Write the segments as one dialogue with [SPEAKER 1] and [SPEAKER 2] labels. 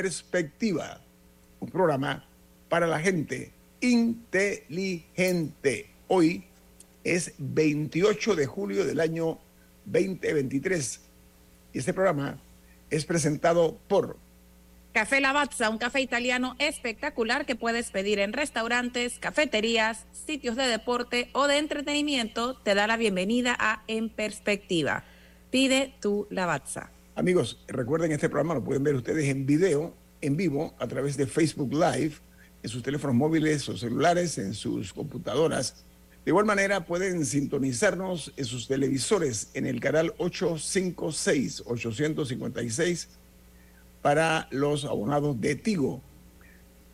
[SPEAKER 1] Perspectiva, un programa para la gente inteligente. Hoy es 28 de julio del año 2023 y este programa es presentado por
[SPEAKER 2] Café Lavazza, un café italiano espectacular que puedes pedir en restaurantes, cafeterías, sitios de deporte o de entretenimiento. Te da la bienvenida a En Perspectiva. Pide tu Lavazza.
[SPEAKER 1] Amigos, recuerden este programa lo pueden ver ustedes en video, en vivo, a través de Facebook Live en sus teléfonos móviles o celulares, en sus computadoras. De igual manera, pueden sintonizarnos en sus televisores en el canal 856, 856 para los abonados de Tigo.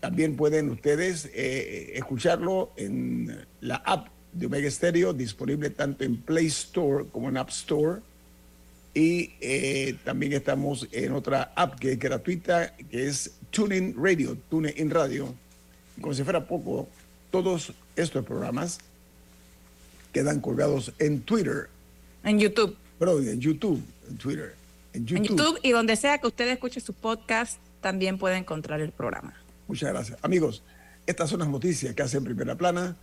[SPEAKER 1] También pueden ustedes eh, escucharlo en la app de Omega Stereo, disponible tanto en Play Store como en App Store. Y eh, también estamos en otra app que es gratuita, que es TuneIn Radio, TuneIn Radio como si fuera poco, todos estos programas quedan colgados en Twitter.
[SPEAKER 2] En YouTube.
[SPEAKER 1] Perdón, en YouTube, en Twitter.
[SPEAKER 2] En YouTube. en YouTube. y donde sea que usted escuche su podcast, también puede encontrar el programa.
[SPEAKER 1] Muchas gracias. Amigos, estas son las noticias que hacen primera plana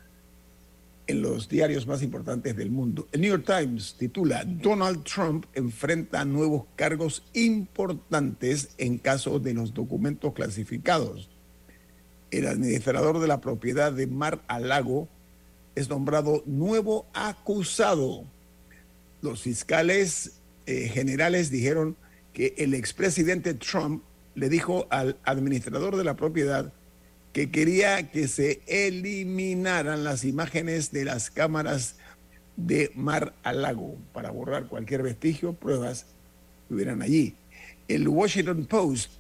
[SPEAKER 1] en los diarios más importantes del mundo. El New York Times titula Donald Trump enfrenta nuevos cargos importantes en caso de los documentos clasificados el administrador de la propiedad de Mar a Lago es nombrado nuevo acusado. Los fiscales eh, generales dijeron que el expresidente Trump le dijo al administrador de la propiedad que quería que se eliminaran las imágenes de las cámaras de Mar a Lago para borrar cualquier vestigio, pruebas que hubieran allí. El Washington Post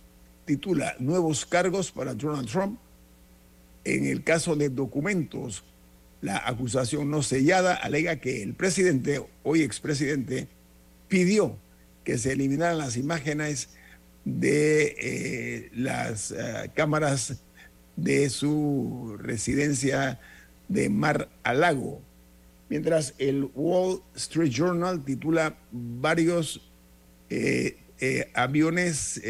[SPEAKER 1] titula Nuevos cargos para Donald Trump en el caso de documentos, la acusación no sellada alega que el presidente, hoy expresidente, pidió que se eliminaran las imágenes de eh, las eh, cámaras de su residencia de Mar a Lago. Mientras el Wall Street Journal titula varios eh, aviones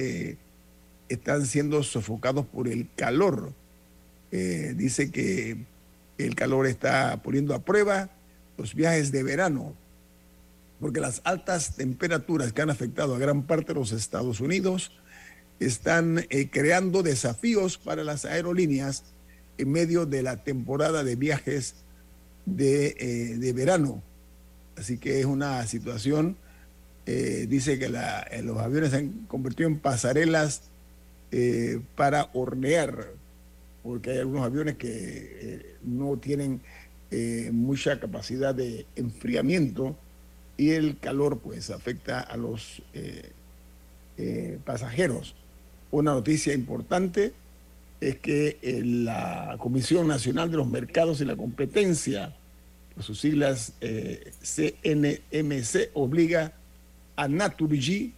[SPEAKER 1] están siendo sofocados por el calor eh, dice que el calor está poniendo a prueba los viajes de verano, porque las altas temperaturas que han afectado a gran parte de los Estados Unidos están eh, creando desafíos para las aerolíneas en medio de la temporada de viajes de, eh, verano. Así que es una situación, dice que los aviones se han convertido en pasarelas para hornear porque hay algunos aviones que eh, no tienen eh, mucha capacidad de enfriamiento y el calor pues afecta a los eh, pasajeros. Una noticia importante es que la Comisión Nacional de los Mercados y la Competencia, sus siglas CNMC, obliga a Naturgy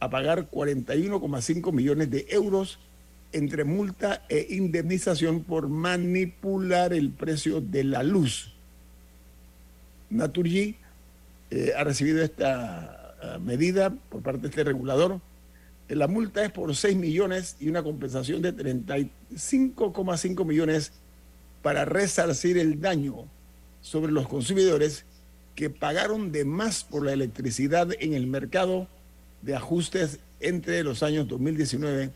[SPEAKER 1] a pagar 41,5 millones de euros entre multa e indemnización por manipular el precio de la luz. Naturgy eh, ha recibido esta medida por parte de este regulador. La multa es por 6 millones y una compensación de 35,5 millones para resarcir el daño sobre los consumidores que pagaron de más por la electricidad en el mercado de ajustes entre los años 2019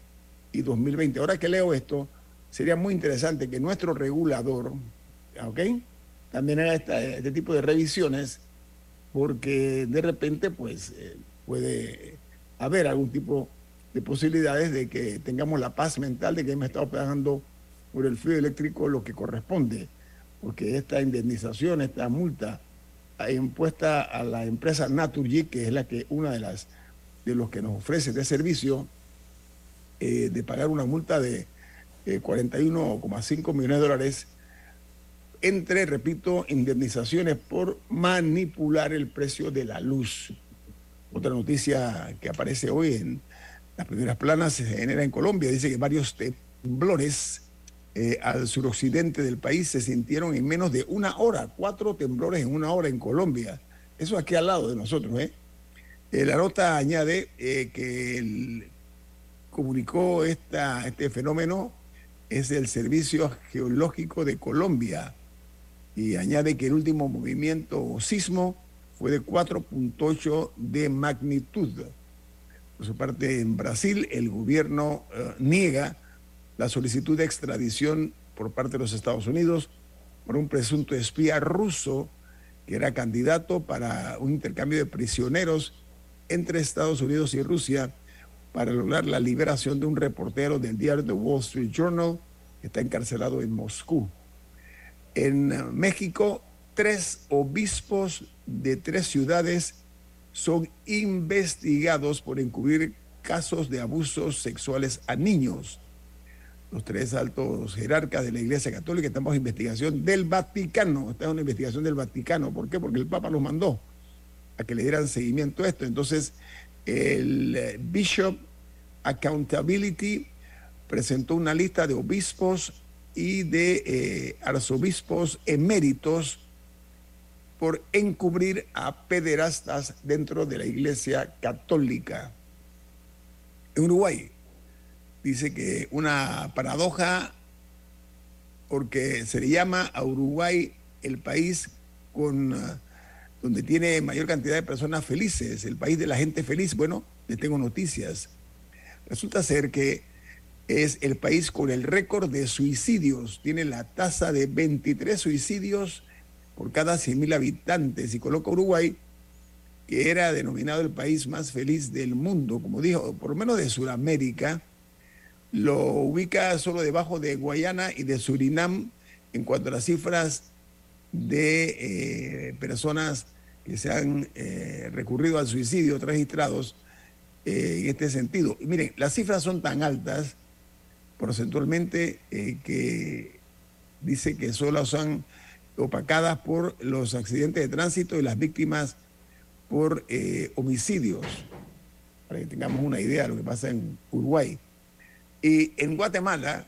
[SPEAKER 1] y 2020. Ahora que leo esto, sería muy interesante que nuestro regulador, ¿ok? También haga este tipo de revisiones, porque de repente, pues, eh, puede haber algún tipo de posibilidades de que tengamos la paz mental de que hemos estado pagando por el fluido eléctrico lo que corresponde, porque esta indemnización, esta multa impuesta a la empresa Naturgy, que es la que una de las de los que nos ofrece este servicio, eh, de pagar una multa de 41,5 millones de dólares entre, repito, indemnizaciones por manipular el precio de la luz. Otra noticia que aparece hoy en las primeras planas se genera en Colombia. Dice que varios temblores eh, al suroccidente del país se sintieron en menos de una hora. Cuatro temblores en una hora en Colombia. Eso aquí al lado de nosotros. ¿eh? eh la nota añade eh, que comunicó esta, este fenómeno es el Servicio Geológico de Colombia y añade que el último movimiento o sismo fue de 4.8 de magnitud. Por su parte, en Brasil, el gobierno eh, niega la solicitud de extradición por parte de los Estados Unidos por un presunto espía ruso que era candidato para un intercambio de prisioneros entre Estados Unidos y Rusia para lograr la liberación de un reportero del diario The Wall Street Journal que está encarcelado en Moscú. En México, tres obispos de tres ciudades son investigados por encubrir casos de abusos sexuales a niños. Los tres altos jerarcas de la Iglesia Católica estamos en investigación del Vaticano. Esta es una investigación del Vaticano. ¿Por qué? Porque el Papa los mandó a que le dieran seguimiento a esto. Entonces, el eh, Bishop Accountability presentó una lista de obispos y de eh, arzobispos eméritos por encubrir a pederastas dentro de la Iglesia Católica. En Uruguay dice que una paradoja porque se le llama a Uruguay el país con ah, donde tiene mayor cantidad de personas felices, el país de la gente feliz. Bueno, les tengo noticias. Resulta ser que es el país con el récord de suicidios. Tiene la tasa de 23 suicidios por cada 100.000 habitantes y coloca Uruguay, que era denominado el país más feliz del mundo, como dijo, por lo menos de Sudamérica, lo ubica solo debajo de Guayana y de Surinam en cuanto a las cifras de eh, personas que se han eh, recurrido al suicidio registrados eh, en este sentido. Y miren, las cifras son tan altas porcentualmente que dice que solo son opacadas por los accidentes de tránsito y las víctimas por eh, homicidios, para que tengamos una idea de lo que pasa en Uruguay. Y en Guatemala,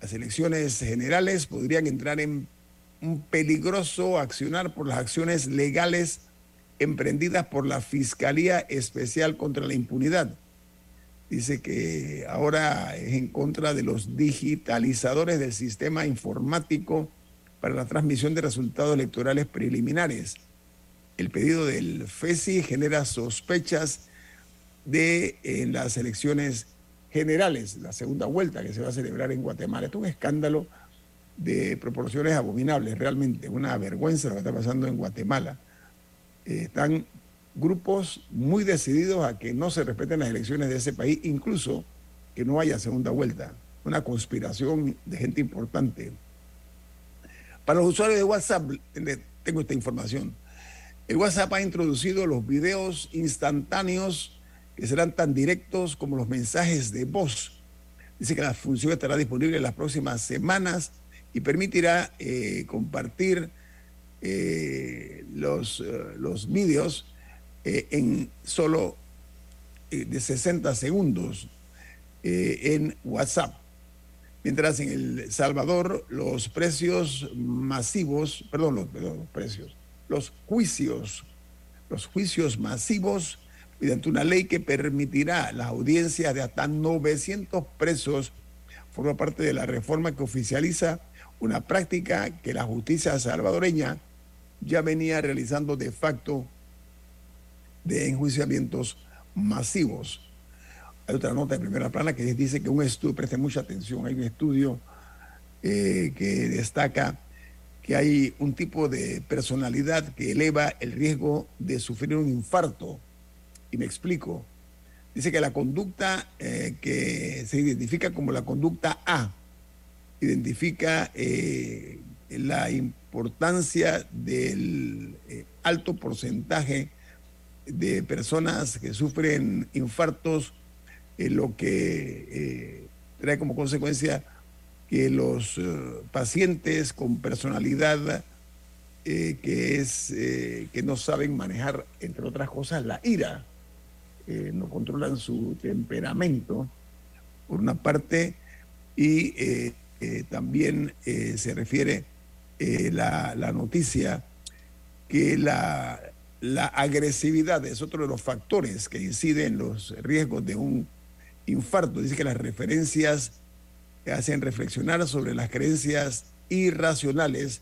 [SPEAKER 1] las elecciones generales podrían entrar en un peligroso accionar por las acciones legales emprendidas por la Fiscalía Especial contra la Impunidad dice que ahora es en contra de los digitalizadores del sistema informático para la transmisión de resultados electorales preliminares. El pedido del FESI genera sospechas de en las elecciones generales, la segunda vuelta que se va a celebrar en Guatemala. Es un escándalo de proporciones abominables, realmente, una vergüenza lo que está pasando en Guatemala. Eh, están grupos muy decididos a que no se respeten las elecciones de ese país, incluso que no haya segunda vuelta. Una conspiración de gente importante. Para los usuarios de WhatsApp, tengo esta información. El WhatsApp ha introducido los videos instantáneos que serán tan directos como los mensajes de voz. Dice que la función estará disponible en las próximas semanas y permitirá eh, compartir eh, los, eh, los vídeos en solo de 60 segundos en WhatsApp. Mientras en El Salvador los precios masivos, perdón, los, precios, los juicios, los juicios masivos mediante una ley que permitirá las audiencias de hasta 900 presos, forma parte de la reforma que oficializa una práctica que la justicia salvadoreña ya venía realizando de facto de enjuiciamientos masivos. Otra nota de primera plana que dice que un estudio, preste mucha atención, hay un estudio eh, que destaca que hay un tipo de personalidad que eleva el riesgo de sufrir un infarto. Y me explico. Dice que la conducta eh, que se identifica como la conducta A, identifica eh, la importancia del alto porcentaje de personas que sufren infartos, eh, lo que trae como consecuencia que los pacientes con personalidad que es que no saben manejar, entre otras cosas, la ira, no controlan su temperamento, por una parte, y eh, también eh, se refiere eh, la, la, noticia que la, la, agresividad es otro de los factores que incide en los riesgos de un infarto. Dice que las referencias hacen reflexionar sobre las creencias irracionales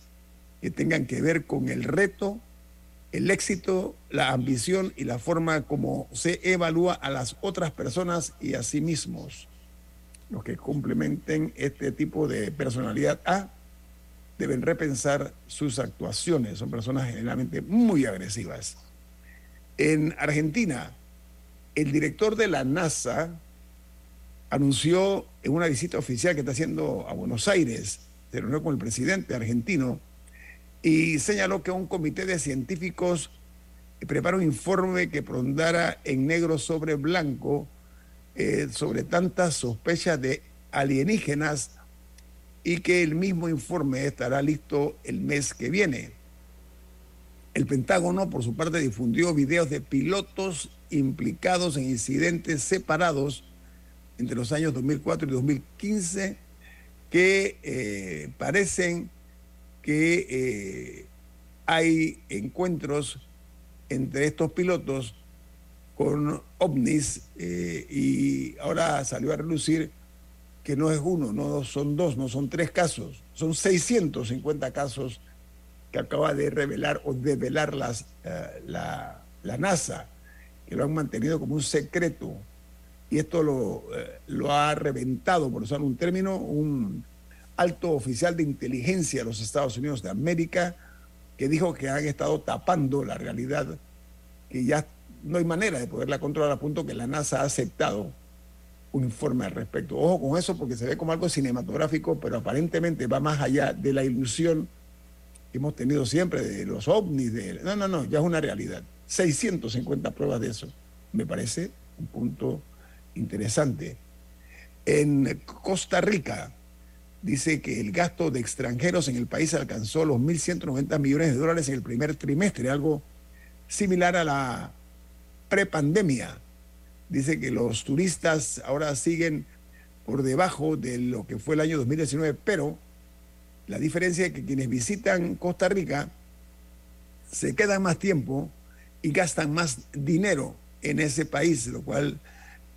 [SPEAKER 1] que tengan que ver con el reto, el éxito, la ambición y la forma como se evalúa a las otras personas y a sí mismos los que complementen este tipo de personalidad A deben repensar sus actuaciones. Son personas generalmente muy agresivas. En Argentina, el director de la NASA anunció en una visita oficial que está haciendo a Buenos Aires, se reunió con el presidente argentino y señaló que un comité de científicos prepara un informe que pondrá en negro sobre blanco eh, sobre tantas sospechas de alienígenas y que el mismo informe estará listo el mes que viene. El Pentágono, por su parte, difundió videos de pilotos implicados en incidentes separados entre los años 2004 y 2015 que eh, parecen que eh, hay encuentros entre estos pilotos con ovnis eh, y ahora salió a relucir que no es uno, no son dos, no son tres casos, son 650 casos que acaba de revelar o develar las, la, la, NASA, que lo han mantenido como un secreto. Y esto lo, eh, lo ha reventado, por usar un término, un alto oficial de inteligencia de los Estados Unidos de América, que dijo que han estado tapando la realidad que ya no hay manera de poderla controlar a punto que la NASA ha aceptado un informe al respecto. Ojo con eso porque se ve como algo cinematográfico, pero aparentemente va más allá de la ilusión que hemos tenido siempre de los ovnis. De... No, no, no, ya es una realidad. 650 pruebas de eso. Me parece un punto interesante. En Costa Rica dice que el gasto de extranjeros en el país alcanzó los 1.190 millones de dólares en el primer trimestre, algo similar a la prepandemia. Dice que los turistas ahora siguen por debajo de lo que fue el año 2019, pero la diferencia es que quienes visitan Costa Rica se quedan más tiempo y gastan más dinero en ese país, lo cual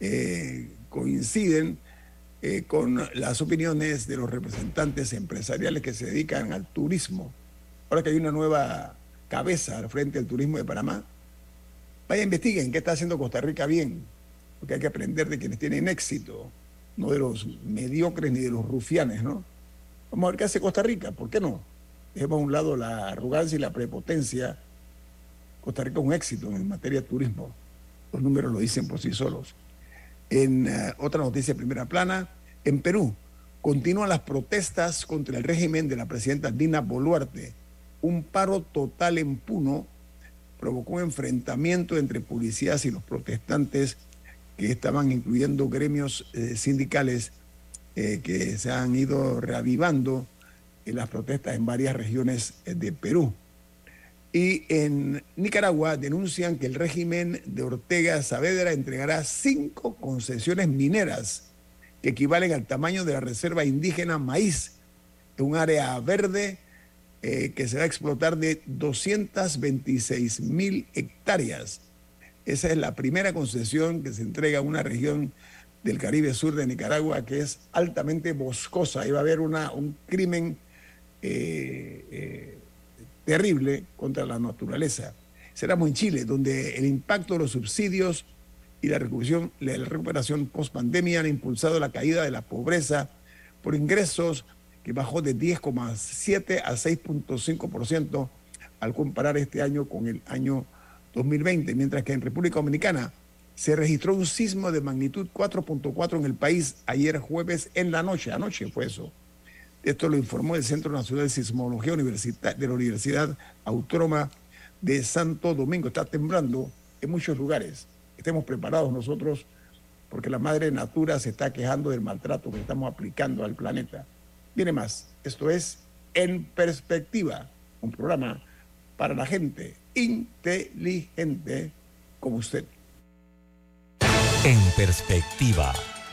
[SPEAKER 1] eh, coinciden eh, con las opiniones de los representantes empresariales que se dedican al turismo. Ahora que hay una nueva cabeza al frente del turismo de Panamá, Vaya, investiguen qué está haciendo Costa Rica bien, porque hay que aprender de quienes tienen éxito, no de los mediocres ni de los rufianes, ¿no? Vamos a ver qué hace Costa Rica, ¿por qué no? Dejemos a un lado la arrogancia y la prepotencia. Costa Rica es un éxito en materia de turismo. Los números lo dicen por sí solos. En uh, otra noticia primera plana, en Perú continúan las protestas contra el régimen de la presidenta Dina Boluarte. Un paro total en Puno provocó un enfrentamiento entre policías y los protestantes que estaban incluyendo gremios eh, sindicales eh, que se han ido reavivando en las protestas en varias regiones eh, de Perú. Y en Nicaragua denuncian que el régimen de Ortega Saavedra entregará cinco concesiones mineras que equivalen al tamaño de la reserva indígena maíz, un área verde eh, que se va a explotar de 226 mil hectáreas. Esa es la primera concesión que se entrega a una región del Caribe Sur de Nicaragua que es altamente boscosa. Va a haber una, un crimen eh, eh, terrible contra la naturaleza. Será en Chile, donde el impacto de los subsidios y la recuperación, la recuperación post-pandemia han impulsado la caída de la pobreza por ingresos que bajó de 10,7 a 6,5% al comparar este año con el año 2020, mientras que en República Dominicana se registró un sismo de magnitud 4.4 en el país ayer jueves en la noche, anoche fue eso. Esto lo informó el Centro Nacional de Sismología de la Universidad Autónoma de Santo Domingo. Está temblando en muchos lugares. Estemos preparados nosotros porque la madre natura se está quejando del maltrato que estamos aplicando al planeta. Viene más. Esto es En Perspectiva, un programa para la gente inteligente como usted.
[SPEAKER 3] En Perspectiva.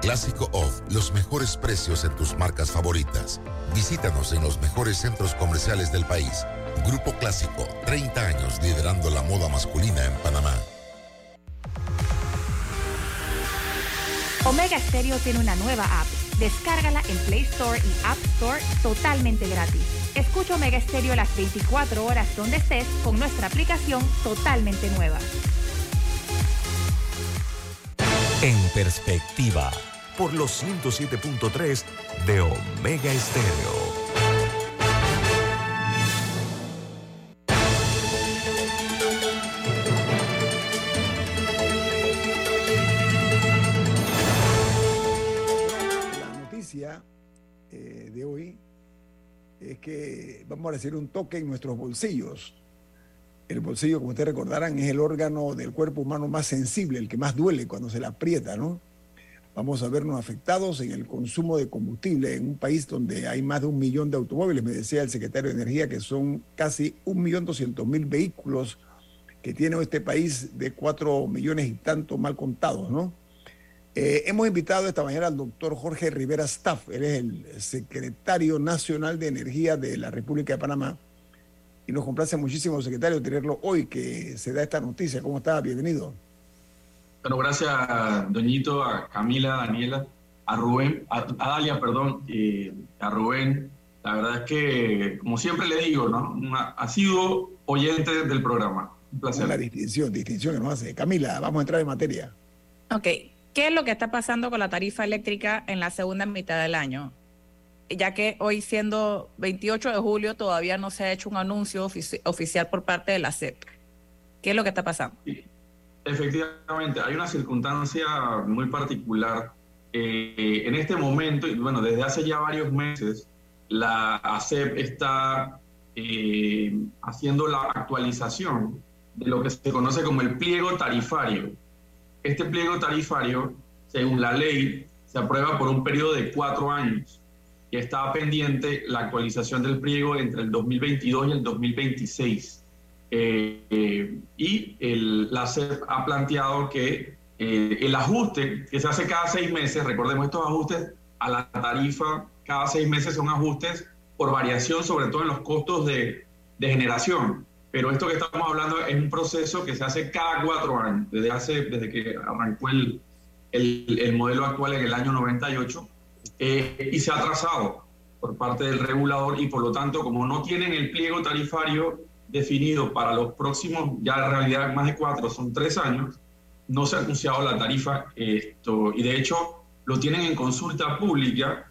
[SPEAKER 4] Clásico Off, los mejores precios en tus marcas favoritas. Visítanos en los mejores centros comerciales del país. Grupo Clásico, 30 años liderando la moda masculina en Panamá.
[SPEAKER 5] Omega Stereo tiene una nueva app. Descárgala en Play Store y App Store totalmente gratis. Escucha Omega Stereo las 24 horas donde estés con nuestra aplicación totalmente nueva.
[SPEAKER 3] En Perspectiva.
[SPEAKER 6] Por los 107.3 de Omega Estéreo.
[SPEAKER 1] La noticia eh, de hoy es que vamos a hacer un toque en nuestros bolsillos. El bolsillo, como ustedes recordarán, es el órgano del cuerpo humano más sensible, el que más duele cuando se le aprieta, ¿no? Vamos a vernos afectados en el consumo de combustible en un país donde hay más de un millón de automóviles. Me decía el secretario de Energía que son casi un millón doscientos mil vehículos que tiene este país de cuatro millones y tanto mal contados, ¿no? Eh, hemos invitado esta mañana al doctor Jorge Rivera Staff, él es el secretario nacional de Energía de la República de Panamá. Y nos complace muchísimo, secretario, tenerlo hoy que se da esta noticia. ¿Cómo está? Bienvenido.
[SPEAKER 7] Bueno, gracias a Doñito, a Camila, a Daniela, a Rubén, a, a Dalia, perdón, y a Rubén. La verdad es que, como siempre le digo, ¿no? Una- ha sido oyente del programa. Un placer.
[SPEAKER 1] Una distinción, distinción que nos hace. Camila, vamos a entrar en materia.
[SPEAKER 2] Ok, ¿qué es lo que está pasando con la tarifa eléctrica en la segunda mitad del año? Ya que hoy siendo 28 de julio todavía no se ha hecho un anuncio ofici- oficial por parte de la CEP. ¿Qué es lo que está pasando?
[SPEAKER 7] Efectivamente, hay una circunstancia muy particular. Eh, en este momento, y bueno, desde hace ya varios meses, la ACEP está eh, haciendo la actualización de lo que se conoce como el pliego tarifario. Este pliego tarifario, según la ley, se aprueba por un periodo de cuatro años y está pendiente la actualización del pliego entre el 2022 y el 2026. Eh, eh, y el, la CEP ha planteado que eh, el ajuste que se hace cada seis meses, recordemos estos ajustes a la tarifa, cada seis meses son ajustes por variación, sobre todo en los costos de, generación. Pero esto que estamos hablando es un proceso que se hace cada cuatro años, desde, hace, desde que arrancó el, el modelo actual en el año 98. Eh, y se ha atrasado por parte del regulador y por lo tanto, como no tienen el pliego tarifario definido para los próximos, ya en realidad más de cuatro, son tres años, no se ha anunciado la tarifa esto, y de hecho lo tienen en consulta pública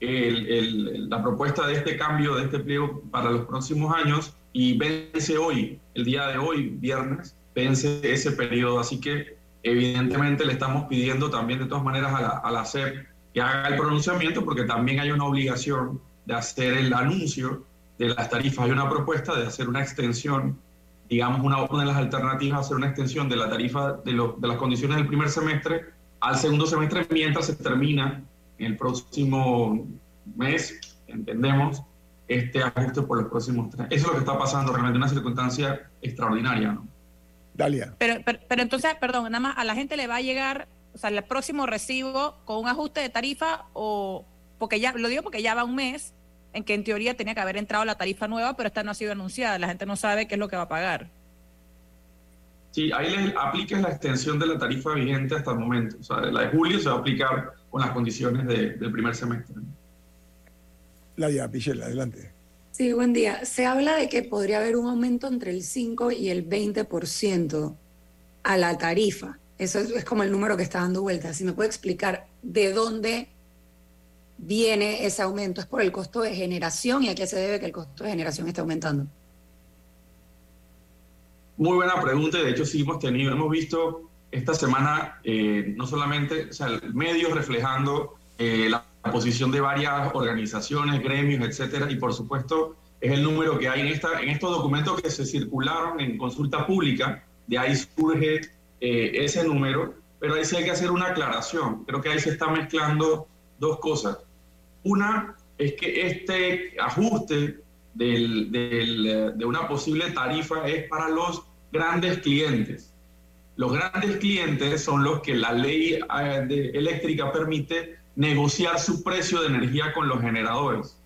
[SPEAKER 7] la propuesta de este cambio, de este pliego para los próximos años y vence hoy, el día de hoy, viernes, vence ese periodo. Así que evidentemente le estamos pidiendo también de todas maneras a la, a la CEP que haga el pronunciamiento porque también hay una obligación de hacer el anuncio de las tarifas. Hay una propuesta de hacer una extensión, digamos, una, una de las alternativas, hacer una extensión de la tarifa de, de las condiciones del primer semestre al segundo semestre mientras se termina en el próximo mes, entendemos, este ajuste por los próximos tres. Eso es lo que está pasando, realmente una circunstancia extraordinaria. ¿no?
[SPEAKER 1] Dalia.
[SPEAKER 2] Pero, pero, pero, entonces, perdón, nada más a la gente le va a llegar, o sea, el próximo recibo con un ajuste de tarifa o, porque ya, lo digo porque ya va un mes en que en teoría tenía que haber entrado la tarifa nueva, pero esta no ha sido anunciada, la gente no sabe qué es lo que va a pagar.
[SPEAKER 7] Sí, ahí le aplica la extensión de la tarifa vigente hasta el momento. O sea, la de julio se va a aplicar con las condiciones de, del primer semestre.
[SPEAKER 1] Ladia Pichel, adelante.
[SPEAKER 8] Sí, buen día. Se habla de que podría haber un aumento entre el 5 y el 20% a la tarifa. Eso es, como el número que está dando vuelta. Si me puede explicar de dónde viene ese aumento, ¿es por el costo de generación y a qué se debe que el costo de generación esté aumentando?
[SPEAKER 7] Muy buena pregunta. De hecho, sí hemos tenido, hemos visto esta semana eh, no solamente o sea, medios reflejando eh, la posición de varias organizaciones, gremios, etcétera, y por supuesto es el número que hay en, en estos documentos que se circularon en consulta pública, de ahí surge eh, ese número, pero ahí sí hay que hacer una aclaración. Creo que ahí se está mezclando dos cosas. Una es que este ajuste del, del, de una posible tarifa es para los grandes clientes. Los grandes clientes son los que la ley eh, de, eléctrica permite negociar su precio de energía con los generadores.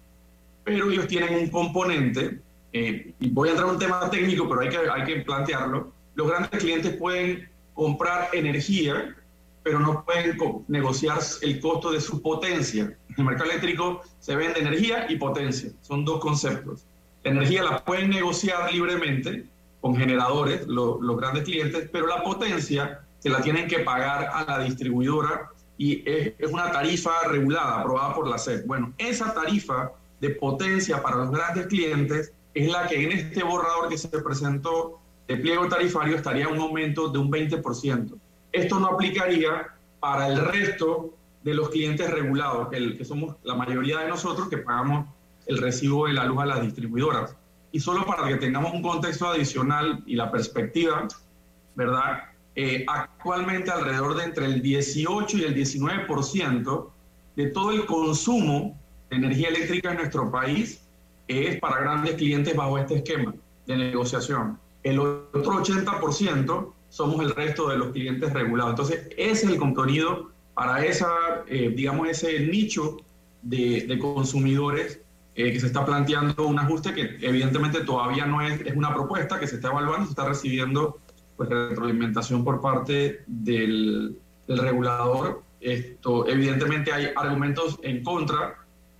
[SPEAKER 7] Pero ellos tienen un componente, eh, y voy a entrar en un tema técnico, pero hay que, hay que plantearlo. Los grandes clientes pueden comprar energía, pero no pueden negociar el costo de su potencia. En el mercado eléctrico se vende energía y potencia, son dos conceptos. La energía la pueden negociar libremente con generadores, lo, los grandes clientes, pero la potencia se la tienen que pagar a la distribuidora y es, es, una tarifa regulada, aprobada por la SEP. Bueno, esa tarifa de potencia para los grandes clientes es la que en este borrador que se presentó de pliego tarifario estaría un aumento de un 20%. Esto no aplicaría para el resto de los clientes regulados, que, que somos la mayoría de nosotros que pagamos el recibo de la luz a las distribuidoras. Y solo para que tengamos un contexto adicional y la perspectiva, ¿verdad? Eh, actualmente alrededor de entre el 18 y el 19% de todo el consumo de energía eléctrica en nuestro país es para grandes clientes bajo este esquema de negociación. El otro 80% somos el resto de los clientes regulados. Entonces, ese es el contenido para esa, eh, digamos, ese nicho de, de consumidores eh, que se está planteando un ajuste que evidentemente todavía no es, es una propuesta que se está evaluando, se está recibiendo pues, retroalimentación por parte del, del regulador. Esto, evidentemente hay argumentos en contra,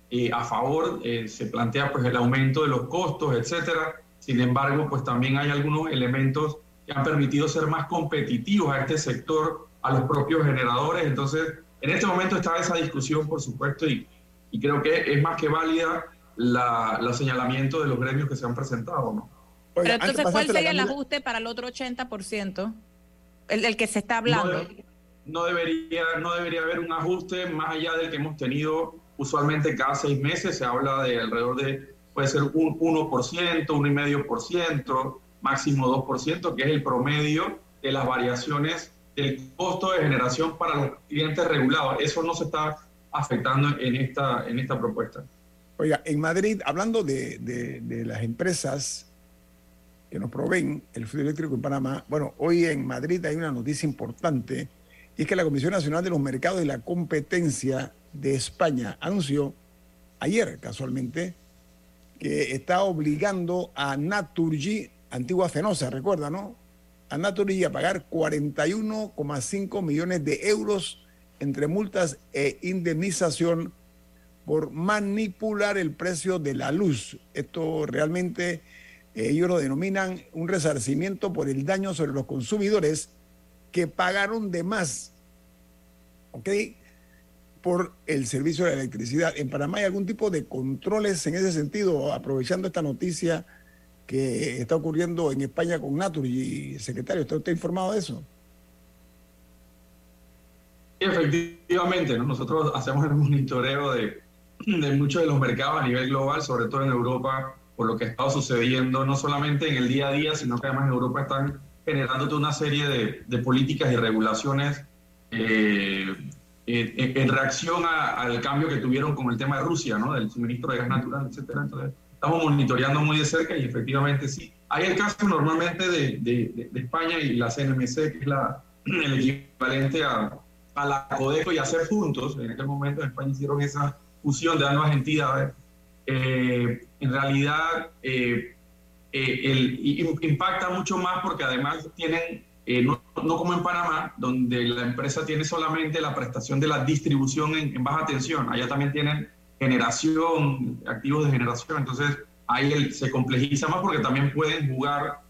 [SPEAKER 7] eh, a favor, eh, se plantea pues el aumento de los costos, etcétera. Sin embargo, pues también hay algunos elementos que han permitido ser más competitivos a este sector, a los propios generadores. Entonces, en este momento está esa discusión, por supuesto, y, y creo que es más que válida la, los señalamientos de los gremios que se han presentado, ¿no?
[SPEAKER 2] Pero entonces, ¿cuál sería el ajuste para el otro 80%? El, el que se está hablando.
[SPEAKER 7] No, debería, no debería haber un ajuste más allá del que hemos tenido usualmente cada seis meses. Se habla de alrededor de, puede ser un 1%, 1,5%, máximo 2%, que es el promedio de las variaciones del costo de generación para los clientes regulados. Eso no se está afectando en esta, en esta propuesta.
[SPEAKER 1] Oiga, en Madrid, hablando de, de, de, las empresas que nos proveen el fluido eléctrico en Panamá, bueno, hoy en Madrid hay una noticia importante y es que la Comisión Nacional de los Mercados y la Competencia de España anunció ayer, casualmente, que está obligando a Naturgy, antigua Fenosa, recuerda, ¿no? A Naturgy a pagar 41,5 millones de euros entre multas e indemnización por manipular el precio de la luz. Esto realmente eh, ellos lo denominan un resarcimiento por el daño sobre los consumidores que pagaron de más, ¿ok? Por el servicio de electricidad. En Panamá hay algún tipo de controles en ese sentido, aprovechando esta noticia que está ocurriendo en España con Naturgy. Secretario, ¿está usted informado de eso?
[SPEAKER 7] Efectivamente, ¿no? nosotros hacemos el monitoreo de, de muchos de los mercados a nivel global, sobre todo en Europa, por lo que ha estado sucediendo, no solamente en el día a día, sino que además en Europa están generando toda una serie de, de políticas y regulaciones eh, en, en, reacción a, al cambio que tuvieron con el tema de Rusia, ¿no? del suministro de gas natural, etcétera. Entonces, estamos monitoreando muy de cerca y efectivamente sí. Hay el caso normalmente de, de, de España y la CNMC, que es la, el equivalente a, a la Codeco y a hacer juntos. En aquel momento en España hicieron esa fusión de ambas entidades. Eh, en realidad eh, eh, el, impacta mucho más porque además tienen, eh, no, no, como en Panamá, donde la empresa tiene solamente la prestación de la distribución en, en baja tensión, allá también tienen generación, activos de generación, entonces ahí se complejiza más porque también pueden jugar,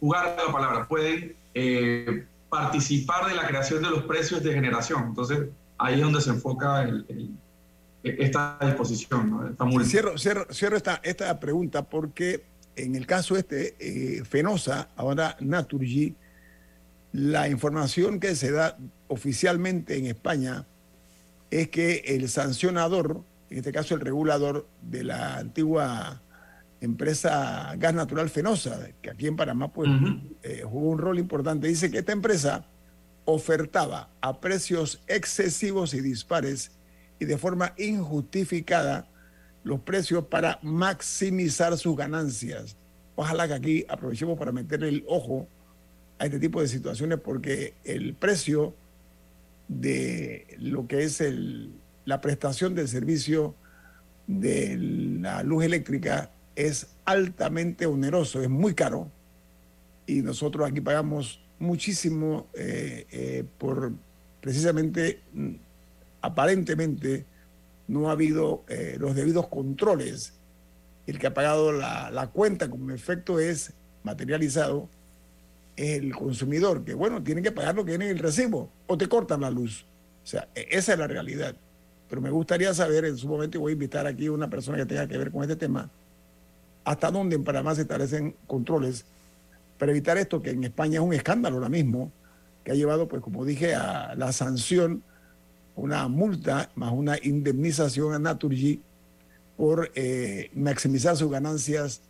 [SPEAKER 7] jugar la palabra, pueden eh, participar de la creación de los precios de generación, entonces ahí es donde se enfoca el, el esta disposición. ¿no? Esta
[SPEAKER 1] cierro cierro, cierro esta, esta pregunta porque en el caso este, eh, Fenosa, ahora Naturgy, la información que se da oficialmente en España es que el sancionador, en este caso el regulador de la antigua empresa Gas Natural Fenosa, que aquí en Panamá pues, uh -huh. eh, jugó un rol importante, dice que esta empresa ofertaba a precios excesivos y dispares y de forma injustificada los precios para maximizar sus ganancias. Ojalá que aquí aprovechemos para meterle el ojo a este tipo de situaciones porque el precio de lo que es el, la prestación del servicio de la luz eléctrica es altamente oneroso, es muy caro y nosotros aquí pagamos muchísimo eh, eh, por precisamente aparentemente no ha habido eh, los debidos controles. El que ha pagado la, la, cuenta como efecto es materializado, el consumidor, que bueno, tiene que pagar lo que viene en el recibo o te cortan la luz. O sea, e, esa es la realidad. Pero me gustaría saber en su momento, y voy a invitar aquí a una persona que tenga que ver con este tema, hasta dónde en Panamá se establecen controles para evitar esto, que en España es un escándalo ahora mismo, que ha llevado, pues como dije, a la sanción una multa más una indemnización a Naturgy por eh, maximizar sus ganancias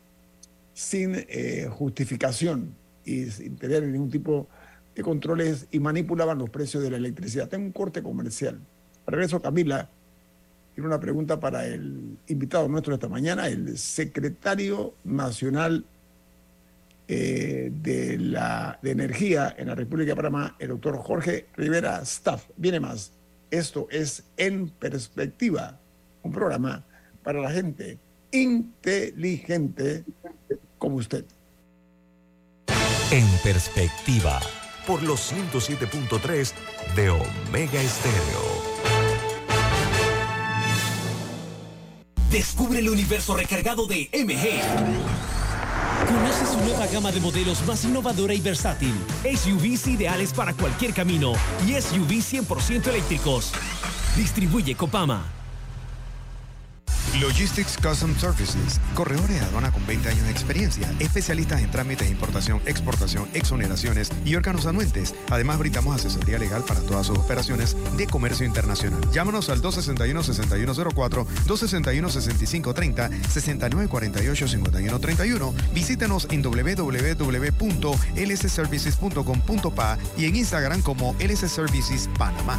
[SPEAKER 1] sin eh, justificación y sin tener ningún tipo de controles y manipulaban los precios de la electricidad. Tengo un corte comercial. Regreso, Camila. Tiene una pregunta para el invitado nuestro esta mañana, el secretario nacional eh, de, la, de Energía en la República de Panamá, el doctor Jorge Rivera Staff. Viene más. Esto es En Perspectiva, un programa para la gente inteligente como usted.
[SPEAKER 3] En Perspectiva.
[SPEAKER 6] Por los 107.3 de Omega Estéreo.
[SPEAKER 9] Descubre el universo recargado de MG. Conoce su nueva gama de modelos más innovadora y versátil. SUVs ideales para cualquier camino y SUVs 100% eléctricos. Distribuye Copama.
[SPEAKER 10] Logistics Custom Services, corredores de aduana con 20 años de experiencia, especialistas en trámites de importación, exportación, exoneraciones y órganos anuentes. Además, brindamos asesoría legal para todas sus operaciones de comercio internacional. Llámanos al 261-6104, 261-6530, 6948-5131. Visítenos en www.lsservices.com.pa y en Instagram como LS Services Panamá.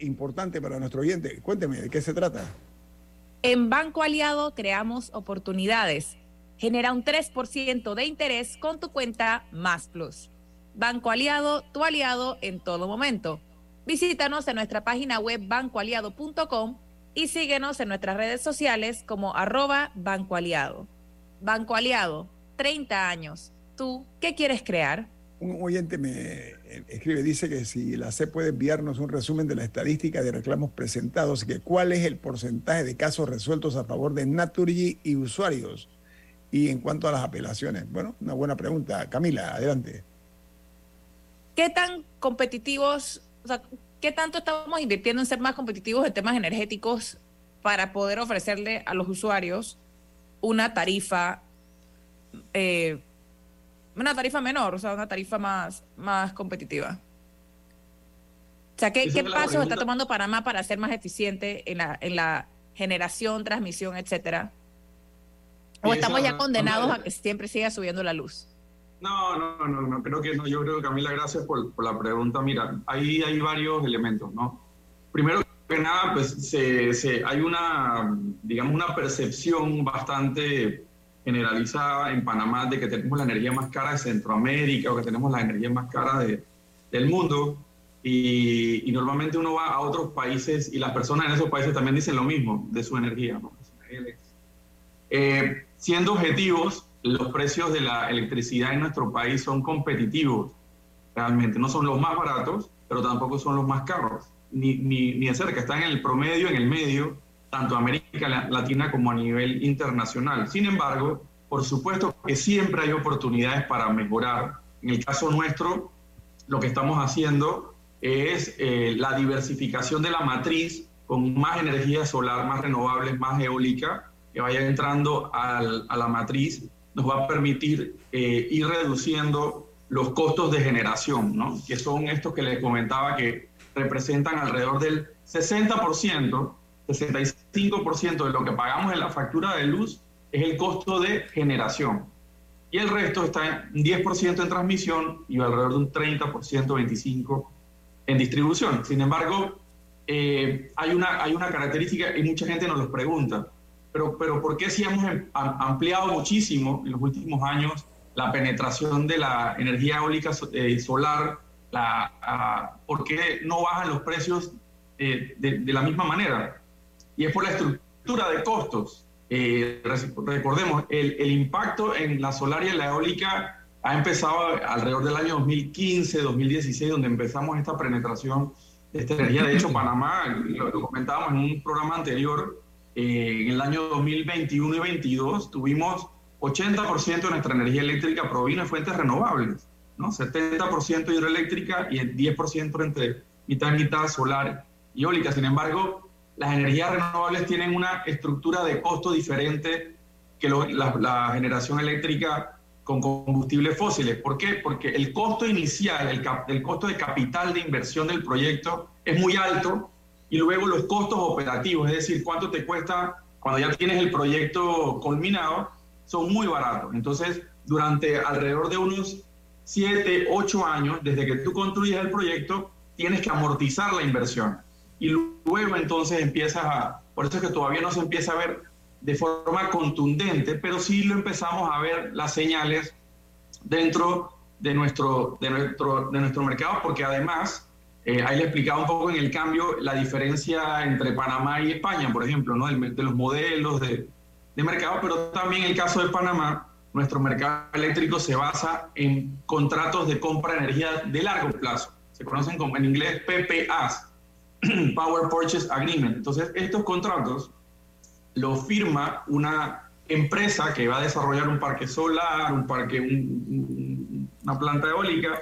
[SPEAKER 1] Importante para nuestro oyente. Cuénteme, ¿de qué se trata?
[SPEAKER 2] En Banco Aliado creamos oportunidades. Genera un 3% de interés con tu cuenta Más Plus. Banco Aliado, tu aliado en todo momento. Visítanos en nuestra página web bancoaliado.com y síguenos en nuestras redes sociales como arroba Banco Aliado. Banco Aliado, 30 años. ¿Tú qué quieres crear?
[SPEAKER 1] Un oyente me eh, escribe, dice que si la C puede enviarnos un resumen de la estadística de reclamos presentados, que cuál es el porcentaje de casos resueltos a favor de Naturgy y usuarios. Y en cuanto a las apelaciones, bueno, una buena pregunta. Camila, adelante.
[SPEAKER 2] ¿Qué tan competitivos, o sea, qué tanto estamos invirtiendo en ser más competitivos en temas energéticos para poder ofrecerle a los usuarios una tarifa eh, una tarifa menor, o sea, una tarifa más, más competitiva. O sea, ¿qué, qué pasos está tomando Panamá para ser más eficiente en la, en la generación, transmisión, etcétera? ¿O estamos
[SPEAKER 7] es
[SPEAKER 2] ya condenados a que siempre siga subiendo la luz?
[SPEAKER 7] No, no, no, no, creo que no. Yo creo que Camila, gracias por, por la pregunta. Mira, ahí hay varios elementos, ¿no? Primero que nada, pues se, se- hay una, digamos, una percepción bastante generalizada en Panamá de que tenemos la energía más cara de Centroamérica o que tenemos la energía más cara de, del mundo. Y, y normalmente uno va a otros países y las personas en esos países también dicen lo mismo de su energía, ¿no? Eh, siendo objetivos, los precios de la electricidad en nuestro país son competitivos, realmente. No son los más baratos, pero tampoco son los más caros, ni, ni, ni de cerca. Están en el promedio, en el medio, tanto América La- Latina como a nivel internacional. Sin embargo, por supuesto que siempre hay oportunidades para mejorar. En el caso nuestro, lo que estamos haciendo es eh, la diversificación de la matriz con más energía solar, más renovables, más eólica, que vaya entrando al- a la matriz, nos va a permitir eh, ir reduciendo los costos de generación, ¿no? que son estos que les comentaba que representan alrededor del 60%, 65% de lo que pagamos en la factura de luz es el costo de generación. Y el resto está en 10% en transmisión y alrededor de un 30%, 25% en distribución. Sin embargo, eh, hay, una, hay una característica y mucha gente nos los pregunta, pero, pero ¿por qué si hemos em- am- ampliado muchísimo en los últimos años la penetración de la energía eólica eh, solar? La, ah, ¿Por qué no bajan los precios eh, de, de la misma manera? Y es por la estructura de costos. Eh, recordemos, el, el impacto en la solar y en la eólica ha empezado alrededor del año 2015, 2016, donde empezamos esta penetración de esta energía. De hecho, Panamá, lo, lo comentábamos en un programa anterior, eh, en el año 2021 y 2022 tuvimos 80% de nuestra energía eléctrica provino de fuentes renovables, ¿no? 70% hidroeléctrica y el 10% entre mitad y mitad solar y eólica. Sin embargo, las energías renovables tienen una estructura de costo diferente que la, generación eléctrica con combustibles fósiles. ¿Por qué? Porque el costo inicial, el costo de capital de inversión del proyecto es muy alto y luego los costos operativos, es decir, cuánto te cuesta cuando ya tienes el proyecto culminado, son muy baratos. Entonces, durante alrededor de unos 7, 8 años, desde que tú construyes el proyecto, tienes que amortizar la inversión. Y luego entonces empiezas a, por eso es que todavía no se empieza a ver de forma contundente, pero sí lo empezamos a ver las señales dentro de nuestro, de nuestro, de nuestro mercado, porque además, eh, ahí le explicaba un poco en el cambio la diferencia entre Panamá y España, por ejemplo, ¿no? Del- de los modelos de, de mercado, pero también el caso de Panamá, nuestro mercado eléctrico se basa en contratos de compra de energía de largo plazo. Se conocen como en inglés PPAs, Power Purchase Agreement. Entonces, estos contratos los firma una empresa que va a desarrollar un parque solar, un parque, un- un- una planta eólica,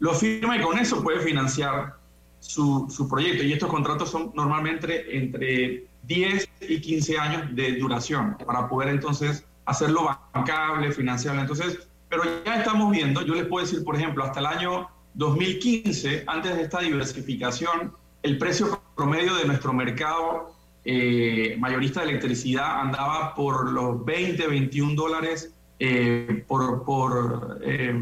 [SPEAKER 7] lo firma y con eso puede financiar su, su proyecto. Y estos contratos son normalmente entre 10 y 15 años de duración para poder entonces hacerlo bancable, financiable. Entonces, pero ya estamos viendo, yo les puedo decir, por ejemplo, hasta el año 2015, antes de esta diversificación, el precio promedio de nuestro mercado eh, mayorista de electricidad andaba por los 20, 21 dólares eh, por, por eh,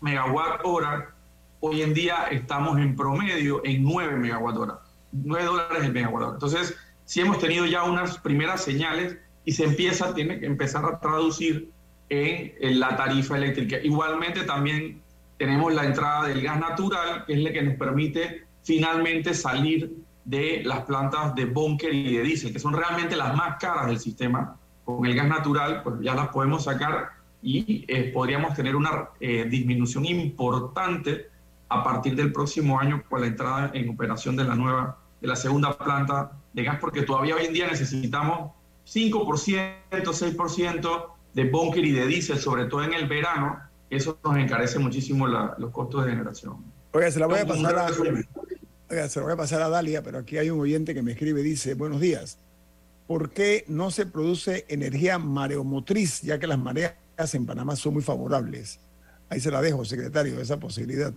[SPEAKER 7] megawatt hora. Hoy en día estamos en promedio en 9 megawatt hora. 9 dólares el megawatt hora. Entonces, sí hemos tenido ya unas primeras señales y se empieza, tiene que empezar a traducir en, en la tarifa eléctrica. Igualmente también tenemos la entrada del gas natural, que es la que nos permite finalmente salir de las plantas de búnker y de diésel, que son realmente las más caras del sistema. Con el gas natural, pues ya las podemos sacar y eh, podríamos tener una eh, disminución importante a partir del próximo año con la entrada en operación de la nueva, de la segunda planta de gas, porque todavía hoy en día necesitamos 5%, 6% de búnker y de diésel, sobre todo en el verano. Eso nos encarece muchísimo la, los costos de generación.
[SPEAKER 1] Oiga, se la voy a pasar a, oiga, se la voy a pasar a Dalia, pero aquí hay un oyente que me escribe, dice, buenos días. ¿Por qué no se produce energía mareomotriz, ya que las mareas en Panamá son muy favorables? Ahí se la dejo, secretario, esa posibilidad,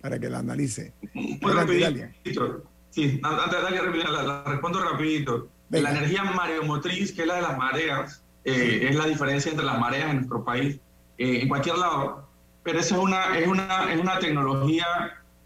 [SPEAKER 1] para que la analice.
[SPEAKER 7] Muy
[SPEAKER 1] Adelante,
[SPEAKER 7] rapidito. Sí, antes de Dalia, la, la respondo rapidito.
[SPEAKER 1] Venga.
[SPEAKER 7] La energía mareomotriz, que es la de las mareas, eh, es la diferencia entre las mareas en nuestro país, eh, en cualquier lado. Pero esa es una, es, una, es una tecnología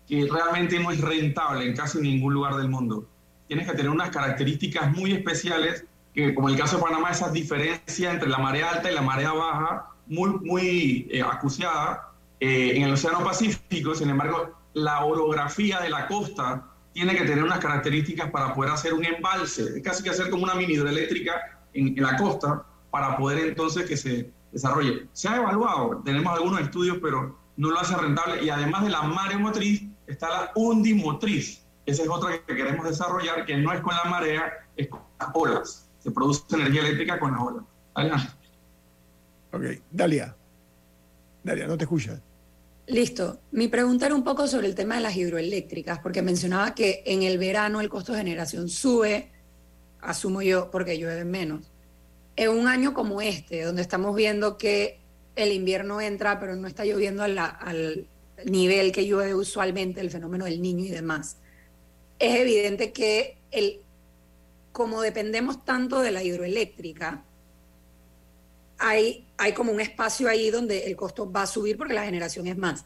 [SPEAKER 7] que realmente no es rentable en casi ningún lugar del mundo. Tienes que tener unas características muy especiales, que como el caso de Panamá, esa diferencia entre la marea alta y la marea baja, muy, muy eh, acuciada. Eh, en el Océano Pacífico, sin embargo, la orografía de la costa tiene que tener unas características para poder hacer un embalse, es casi que hacer como una mini hidroeléctrica en, en la costa para poder entonces que se desarrolle. Se ha evaluado, tenemos algunos estudios, pero no lo hace rentable y además de la mareomotriz está la undimotriz. Esa es otra que queremos desarrollar, que no es con la marea, es con las olas. Se produce energía eléctrica con las olas. Adelante.
[SPEAKER 1] Ok, Dalia. Dalia, no te escuchas.
[SPEAKER 8] Listo. Mi pregunta era un poco sobre el tema de las hidroeléctricas, porque mencionaba que en el verano el costo de generación sube, asumo yo, porque llueve menos. En un año como este, donde estamos viendo que el invierno entra, pero no está lloviendo a la- al nivel que llueve usualmente, el fenómeno del niño y demás, es evidente que el, como dependemos tanto de la hidroeléctrica, hay, hay como un espacio ahí donde el costo va a subir porque la generación es más.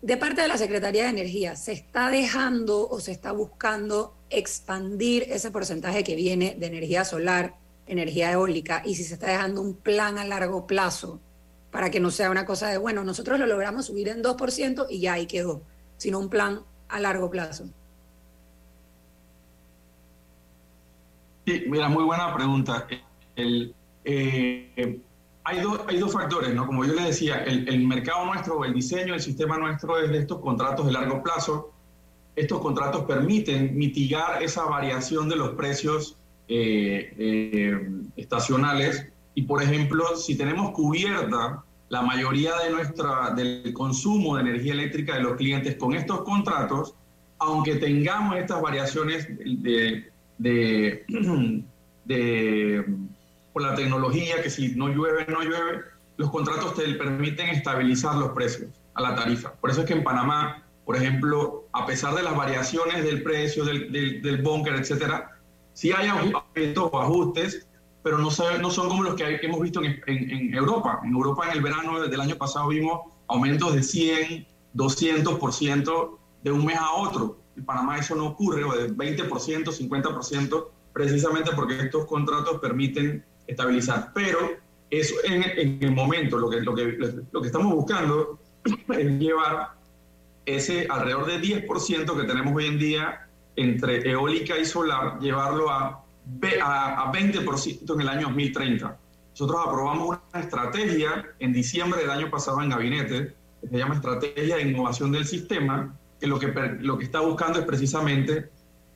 [SPEAKER 8] De parte de la Secretaría de Energía, ¿se está dejando o se está buscando expandir ese porcentaje que viene de energía solar, energía eólica, y si se está dejando un plan a largo plazo para que no sea una cosa de, bueno, nosotros lo logramos subir en 2% y ya ahí quedó, sino un plan a largo plazo?
[SPEAKER 7] Sí, mira, muy buena pregunta. El, eh, hay, dos hay dos factores, ¿no? Como yo les decía, el, el mercado nuestro, el diseño, el sistema nuestro es de estos contratos de largo plazo. Estos contratos permiten mitigar esa variación de los precios eh, eh, estacionales. Y, por ejemplo, si tenemos cubierta la mayoría de nuestra, del consumo de energía eléctrica de los clientes con estos contratos, aunque tengamos estas variaciones de, de, de- por la tecnología, que si no llueve, no llueve, los contratos te permiten estabilizar los precios a la tarifa. Por eso es que en Panamá, por ejemplo, a pesar de las variaciones del precio del, del, del búnker, etcétera, sí hay aumentos o ajustes, pero no, no son como los que, hay- que hemos visto en, en- en Europa. En Europa en el verano del año pasado vimos aumentos de 100, 200% de un mes a otro. En Panamá eso no ocurre, o de 20%, 50%, precisamente porque estos contratos permiten estabilizar. Pero eso en, en el momento, lo que, lo, que, lo que estamos buscando es llevar ese alrededor de 10% que tenemos hoy en día entre eólica y solar, llevarlo a, a, a 20% en el año 2030. Nosotros aprobamos una estrategia en diciembre del año pasado en gabinete, que se llama Estrategia de Innovación del Sistema, que lo que, lo que está buscando es precisamente,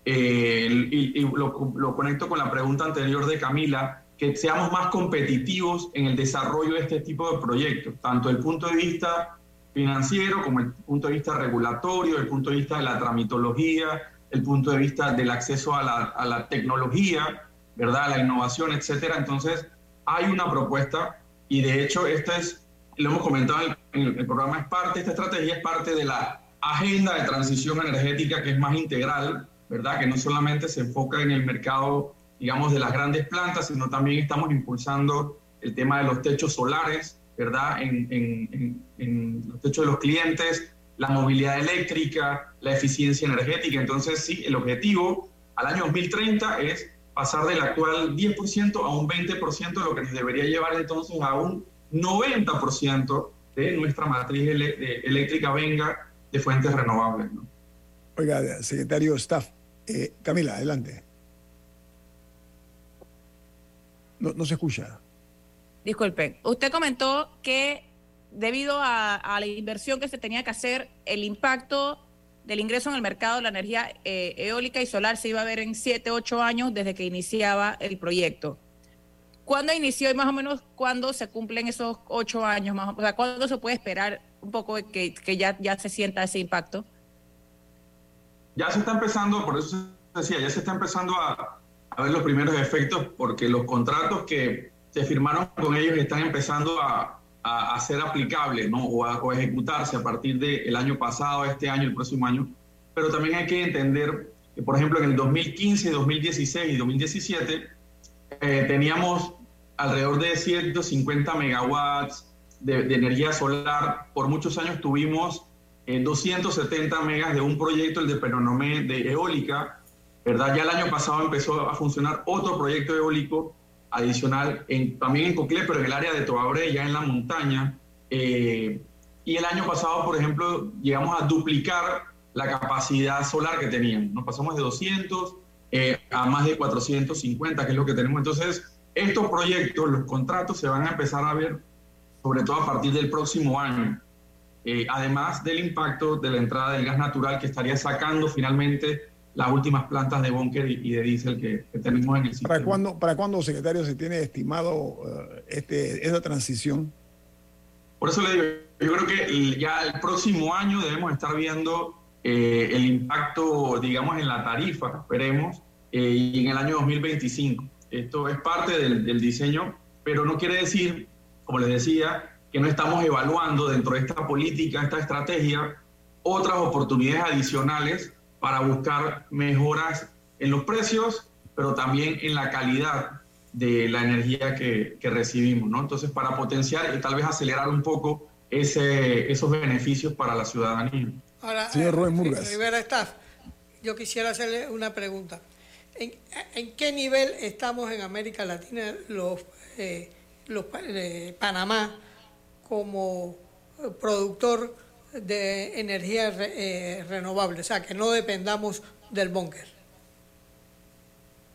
[SPEAKER 7] eh, y, y lo, lo conecto con la pregunta anterior de Camila, que seamos más competitivos en el desarrollo de este tipo de proyectos, tanto desde el punto de vista financiero como el punto de vista regulatorio, el punto de vista de la tramitología, el punto de vista del acceso a la, a la tecnología, ¿verdad? A la innovación, etcétera. Entonces, hay una propuesta y de hecho, esta es, lo hemos comentado en el, el programa, es parte, esta estrategia es parte de la agenda de transición energética que es más integral, ¿verdad? Que no solamente se enfoca en el mercado, digamos, de las grandes plantas, sino también estamos impulsando el tema de los techos solares, ¿verdad? En, en- en- en los techos de los clientes, la movilidad eléctrica, la eficiencia energética. Entonces, sí, el objetivo al año 2030 es pasar del actual 10% a un 20%, lo que nos debería llevar entonces a un 90% de nuestra matriz eléctrica venga de fuentes renovables.
[SPEAKER 1] Oiga, secretario Staff, eh, Camila, adelante. No, no se escucha.
[SPEAKER 2] Disculpen, usted comentó que debido a, la inversión que se tenía que hacer, el impacto del ingreso en el mercado de la energía eh, eólica y solar se iba a ver en 7, 8 años desde que iniciaba el proyecto. ¿Cuándo inició y más o menos cuándo se cumplen esos 8 años? Más, o sea, ¿cuándo se puede esperar un poco que, que ya, ya se sienta ese impacto?
[SPEAKER 7] Ya se está empezando, por eso decía, ya se está empezando a, a ver los primeros efectos porque los contratos que se firmaron con ellos están empezando a, a, ser aplicables ¿no? o, a, ejecutarse a partir del año pasado, este año, el próximo año. Pero también hay que entender que, por ejemplo, en el 2015, 2016 y 2017 eh, teníamos alrededor de 150 megawatts de, energía solar. Por muchos años tuvimos 270 eh, megas de un proyecto, el de Penonomé, de eólica. ¿verdad? Ya el año pasado empezó a funcionar otro proyecto eólico adicional en, también en Coclé, pero en el área de Toabre, ya en la montaña. Eh, y el año pasado, por ejemplo, llegamos a duplicar la capacidad solar que teníamos. Nos pasamos de 200 eh, a más de 450, que es lo que tenemos. Entonces, estos proyectos, los contratos, se van a empezar a ver, sobre todo a partir del próximo año. Eh, además del impacto de la entrada del gas natural que estaría sacando finalmente las últimas plantas de búnker y de diésel que, tenemos en el sistema.
[SPEAKER 1] ¿Para cuándo, ¿Para cuándo, secretario, se tiene estimado eh, este, esa transición?
[SPEAKER 7] Por eso le digo, yo creo que ya el próximo año debemos estar viendo eh, el impacto, digamos, en la tarifa, esperemos, eh, y en el año 2025. Esto es parte del, del diseño, pero no quiere decir, como les decía, que no estamos evaluando dentro de esta política, esta estrategia, otras oportunidades adicionales para buscar mejoras en los precios, pero también en la calidad de la energía que, que recibimos, ¿no? Entonces, para potenciar y tal vez acelerar un poco ese, esos beneficios para la ciudadanía.
[SPEAKER 11] Ahora, Señor Rubén eh, Murgas. Rivera Staff, yo quisiera hacerle una pregunta. ¿En, ¿En, qué nivel estamos en América Latina los, eh, los eh, Panamá como productor de energía eh, renovable, o sea, que no dependamos del búnker?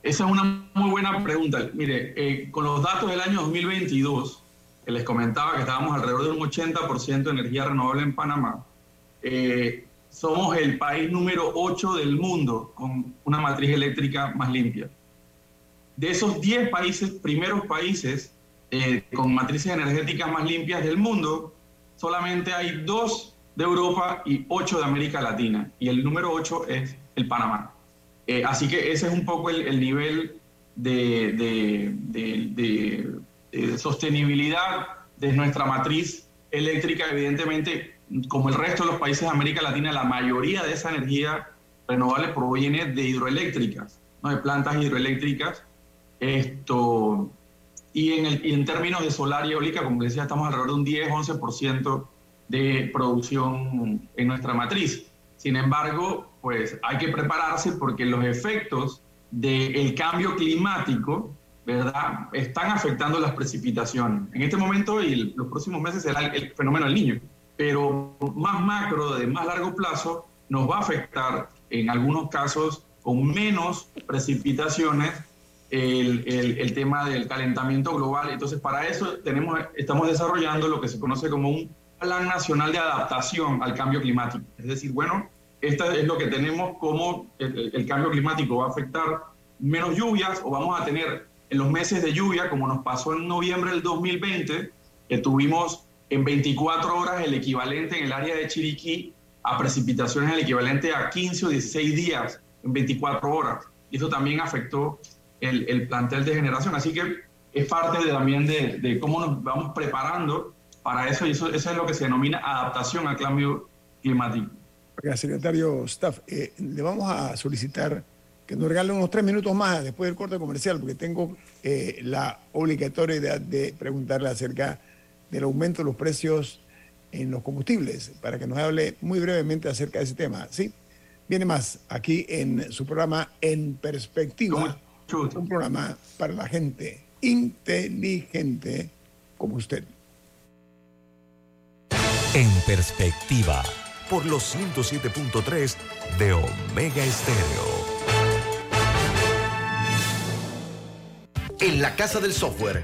[SPEAKER 7] Esa es una muy buena pregunta. Mire, eh, con los datos del año 2022, que les comentaba que estábamos alrededor de un 80% de energía renovable en Panamá, eh, somos el país número 8 del mundo con una matriz eléctrica más limpia. De esos 10 países, primeros países con matrices energéticas más limpias del mundo, solamente hay dos de Europa y 8 de América Latina. Y el número 8 es el Panamá. Eh, así que ese es un poco el, nivel de, de, sostenibilidad de nuestra matriz eléctrica. Evidentemente, como el resto de los países de América Latina, la mayoría de esa energía renovable proviene de hidroeléctricas, ¿no? de plantas hidroeléctricas. Esto, y en, el, y en términos de solar y eólica, como decía, estamos alrededor de un 10-11% de producción en nuestra matriz. Sin embargo, pues hay que prepararse porque los efectos del cambio climático, ¿verdad?, están afectando las precipitaciones. En este momento y los próximos meses será el, fenómeno del niño, pero más macro, de más largo plazo, nos va a afectar en algunos casos con menos precipitaciones el, el, el, tema del calentamiento global. Entonces, para eso tenemos, estamos desarrollando lo que se conoce como un Plan Nacional de Adaptación al Cambio Climático. Es decir, bueno, esto es lo que tenemos, como el, cambio climático va a afectar menos lluvias o vamos a tener en los meses de lluvia, como nos pasó en noviembre del 2020, que tuvimos en 24 horas el equivalente en el área de Chiriquí a precipitaciones el equivalente a 15 o 16 días en 24 horas. Y eso también afectó el, el plantel de generación. Así que es parte de, también de, de cómo nos vamos preparando para eso, y eso, es lo que se denomina adaptación al cambio climático.
[SPEAKER 1] Oiga, secretario Staff, eh, le vamos a solicitar que nos regale unos tres minutos más después del corte comercial, porque tengo eh, la obligatoriedad de preguntarle acerca del aumento de los precios en los combustibles, para que nos hable muy brevemente acerca de ese tema. ¿sí? Viene más aquí en su programa En Perspectiva. Un programa para la gente inteligente como usted.
[SPEAKER 3] En Perspectiva.
[SPEAKER 6] Por los 107.3 de Omega Estéreo.
[SPEAKER 12] En la Casa del Software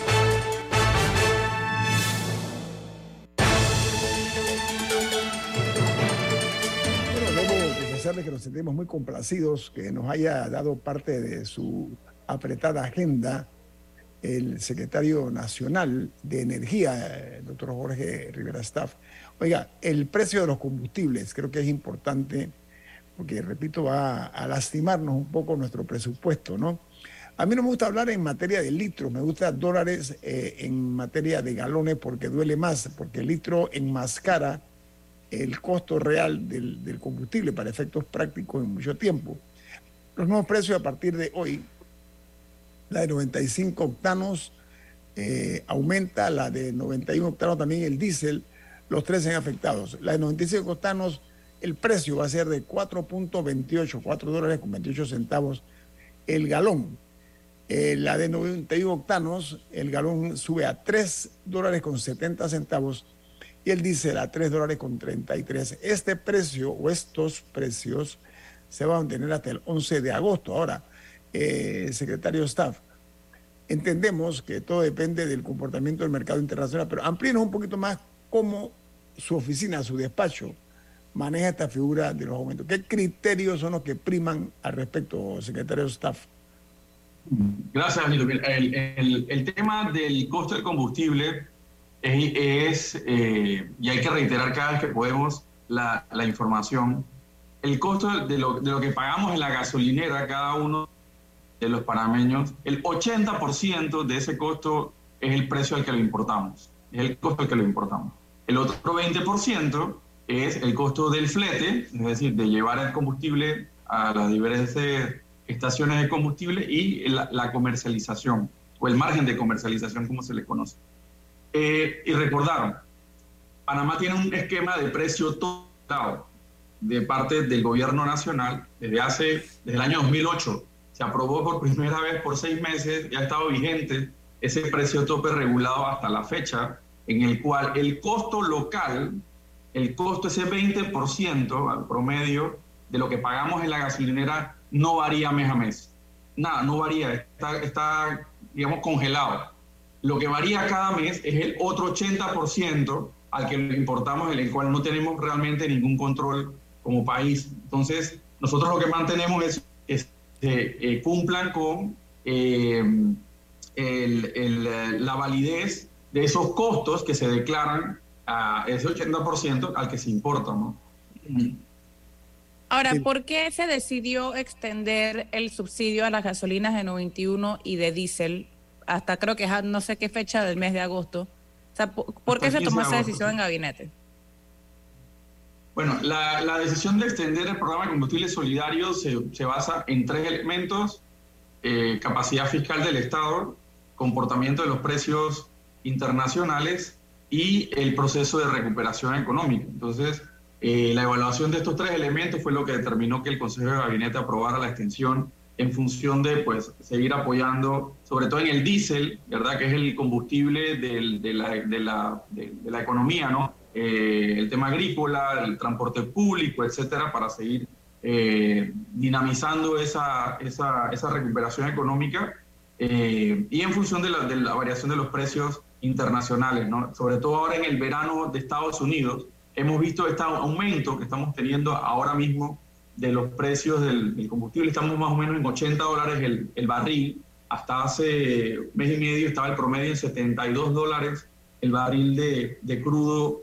[SPEAKER 6] Estéreo.
[SPEAKER 1] que nos sentimos muy complacidos que nos haya dado parte de su apretada agenda el secretario nacional de Energía, el doctor Jorge Rivera Staff. Oiga, el precio de los combustibles creo que es importante porque, repito, va a lastimarnos un poco nuestro presupuesto, ¿no? A mí no me gusta hablar en materia de litros, me gusta dólares eh, en materia de galones porque duele más, porque el litro enmascara el costo real del, combustible para efectos prácticos en mucho tiempo. Los nuevos precios a partir de hoy, la de 95 octanos eh, aumenta, la de 91 octanos también el diésel, los tres han afectados. La de 95 octanos, el precio va a ser de 4.28, 4 dólares con 28 centavos el galón. Eh, la de 91 octanos, el galón sube a 3 dólares con 70 centavos y el diésel a 3 dólares con 33. Este precio o estos precios se van a mantener hasta el 11 de agosto. Ahora, eh, secretario staff, entendemos que todo depende del comportamiento del mercado internacional, pero amplíenos un poquito más cómo su oficina, su despacho, maneja esta figura de los aumentos. ¿Qué criterios son los que priman al respecto, secretario staff?
[SPEAKER 7] Gracias, El, el, el tema del costo del combustible es, eh, y hay que reiterar cada vez que podemos la, la información, el costo de lo, de lo, que pagamos en la gasolinera cada uno de los panameños, el 80% de ese costo es el precio al que lo importamos, es el costo al que lo importamos. El otro 20% es el costo del flete, es decir, de llevar el combustible a las diferentes estaciones de combustible y la, la comercialización, o el margen de comercialización, como se le conoce. Eh, y recordar, Panamá tiene un esquema de precio total de parte del gobierno nacional desde hace, desde el año 2008. Se aprobó por primera vez por seis meses y ha estado vigente ese precio tope regulado hasta la fecha, en el cual el costo local, el costo, ese 20% al promedio de lo que pagamos en la gasolinera, no varía mes a mes. Nada, no varía, está, está digamos, congelado. Lo que varía cada mes es el otro 80% al que importamos, en el cual no tenemos realmente ningún control como país. Entonces, nosotros lo que mantenemos es que eh, cumplan con eh, la validez de esos costos que se declaran a ese 80% al que se importa. ¿no?
[SPEAKER 2] Ahora, ¿por qué se decidió extender el subsidio a las gasolinas de 91 y de diésel hasta creo que es no sé qué fecha del mes de agosto. O sea, ¿por, qué se tomó esa decisión en gabinete?
[SPEAKER 7] Bueno, la, decisión de extender el programa de combustible solidario se, basa en tres elementos, eh, capacidad fiscal del Estado, comportamiento de los precios internacionales y el proceso de recuperación económica. Entonces, eh, la evaluación de estos tres elementos fue lo que determinó que el Consejo de Gabinete aprobara la extensión en función de pues, seguir apoyando, sobre todo en el diésel, ¿verdad? que es el combustible del, de, la, de, la, de, la, economía, ¿no? Eh, el tema agrícola, el transporte público, etcétera, para seguir eh, dinamizando esa, esa, esa, recuperación económica eh, y en función de la, de la, variación de los precios internacionales, ¿no? Sobre todo ahora en el verano de Estados Unidos, hemos visto este aumento que estamos teniendo ahora mismo de los precios del, combustible. Estamos más o menos en 80 dólares el, el, barril. Hasta hace mes y medio estaba el promedio en 72 dólares el barril de, de crudo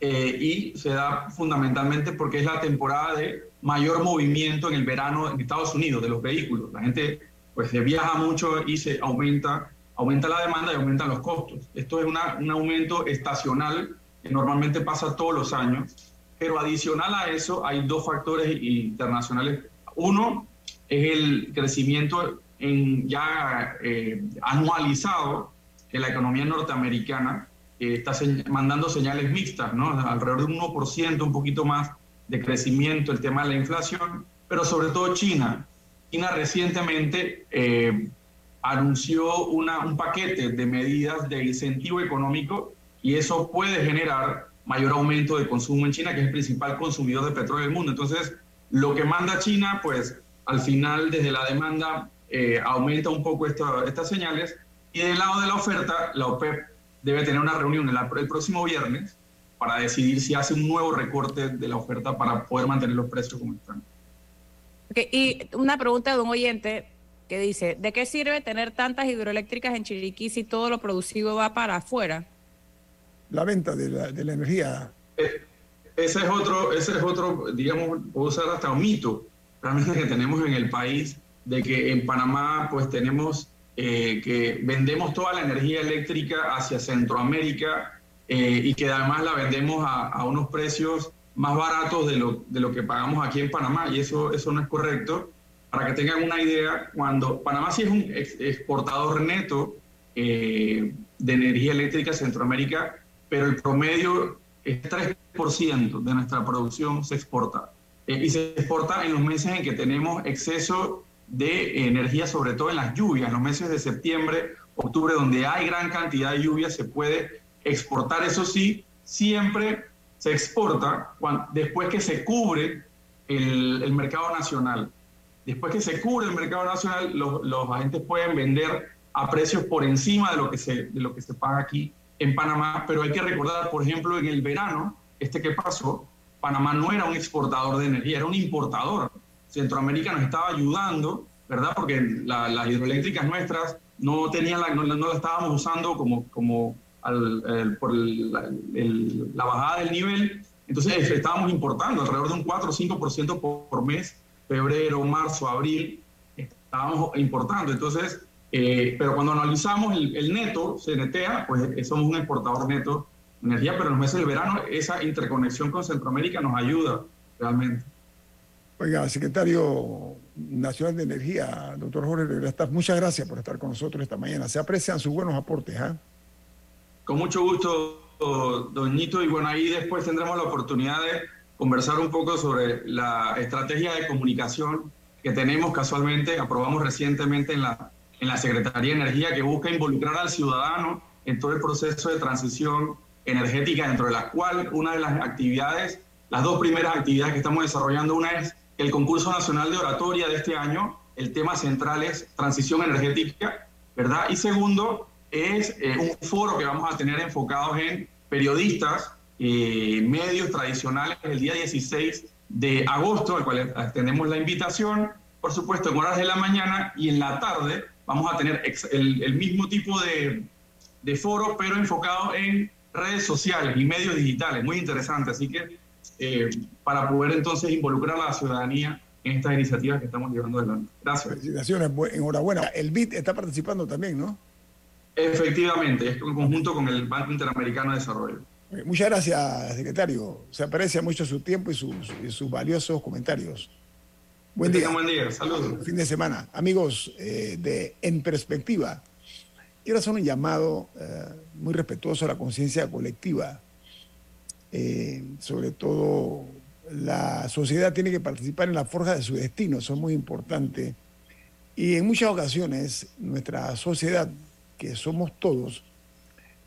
[SPEAKER 7] eh, y se da fundamentalmente porque es la temporada de mayor movimiento en el verano en Estados Unidos de los vehículos. La gente pues se viaja mucho y se aumenta, aumenta la demanda y aumentan los costos. Esto es una, un aumento estacional que normalmente pasa todos los años, pero adicional a eso hay dos factores internacionales. Uno es el crecimiento en ya eh, anualizado de la economía norteamericana, que está mandando señales mixtas, ¿no? alrededor de un 1%, un poquito más de crecimiento, el tema de la inflación, pero sobre todo China. China recientemente eh, anunció una, un paquete de medidas de incentivo económico y eso puede generar mayor aumento de consumo en China, que es el principal consumidor de petróleo del mundo. Entonces, lo que manda China, pues al final desde la demanda eh, aumenta un poco estas señales y del lado de la oferta, la OPEP debe tener una reunión el, el próximo viernes para decidir si hace un nuevo recorte de la oferta para poder mantener los precios como están.
[SPEAKER 2] Okay, y una pregunta de un oyente que dice, ¿de qué sirve tener tantas hidroeléctricas en Chiriquí si todo lo producido va para afuera?
[SPEAKER 1] La venta de la, de la energía.
[SPEAKER 7] Eh, ese es otro, ese es otro, digamos, puedo usar hasta un mito realmente que tenemos en el país, de que en Panamá pues tenemos eh, que vendemos toda la energía eléctrica hacia Centroamérica eh, y que además la vendemos a, unos precios más baratos de lo, de lo que pagamos aquí en Panamá y eso, eso no es correcto. Para que tengan una idea, cuando Panamá sí es un exportador neto de energía eléctrica a Centroamérica, pero el promedio es 3% de nuestra producción se exporta. Eh, y se exporta en los meses en que tenemos exceso de energía, sobre todo en las lluvias, en los meses de septiembre, octubre, donde hay gran cantidad de lluvia, se puede exportar. Eso sí, siempre se exporta después que se cubre el, el, mercado nacional. Después que se cubre el mercado nacional, los, los agentes pueden vender a precios por encima de lo que se, de lo que se paga aquí en Panamá, pero hay que recordar, por ejemplo, en el verano, este que pasó, Panamá no era un exportador de energía, era un importador. Centroamérica nos estaba ayudando, ¿verdad? Porque las hidroeléctricas nuestras no tenían la, no, la estábamos usando como, como al, por la bajada del nivel. Entonces estábamos importando alrededor de un 4 o 5% por, por mes, febrero, marzo, abril, estábamos importando. Entonces, eh, pero cuando analizamos el, neto, netea, pues eh, somos un exportador neto de energía, pero en los meses del verano esa interconexión con Centroamérica nos ayuda realmente.
[SPEAKER 1] Oiga, secretario nacional de Energía, doctor Jorge muchas gracias por estar con nosotros esta mañana. Se aprecian sus buenos aportes. ¿ah?
[SPEAKER 7] Con mucho gusto, doñito, y bueno, ahí después tendremos la oportunidad de conversar un poco sobre la estrategia de comunicación que tenemos casualmente, aprobamos recientemente en la en la Secretaría de Energía que busca involucrar al ciudadano en todo el proceso de transición energética, dentro de la cual una de las actividades, las dos primeras actividades que estamos desarrollando, una es el concurso nacional de oratoria de este año, el tema central es transición energética, ¿verdad? Y segundo es eh, un foro que vamos a tener enfocados en periodistas, eh, medios tradicionales, el día 16 de agosto, al cual tenemos la invitación, por supuesto, en horas de la mañana y en la tarde vamos a tener el, mismo tipo de, foro, pero enfocado en redes sociales y medios digitales. Muy interesante. Así que eh, para poder entonces involucrar a la ciudadanía en estas iniciativas que estamos llevando adelante. Gracias.
[SPEAKER 1] Felicitaciones, enhorabuena. El BID está participando también, ¿no?
[SPEAKER 7] Efectivamente, es en conjunto con el Banco Interamericano de Desarrollo.
[SPEAKER 1] Muchas gracias, secretario. Se aprecia mucho su tiempo y sus, y sus valiosos comentarios. Buen día.
[SPEAKER 7] Buen día, saludos.
[SPEAKER 1] Fin de semana. Amigos eh, de En Perspectiva, quiero hacer un llamado eh, muy respetuoso a la conciencia colectiva. Eh, sobre todo, la sociedad tiene que participar en la forja de su destino, eso es muy importante. Y en muchas ocasiones, nuestra sociedad, que somos todos,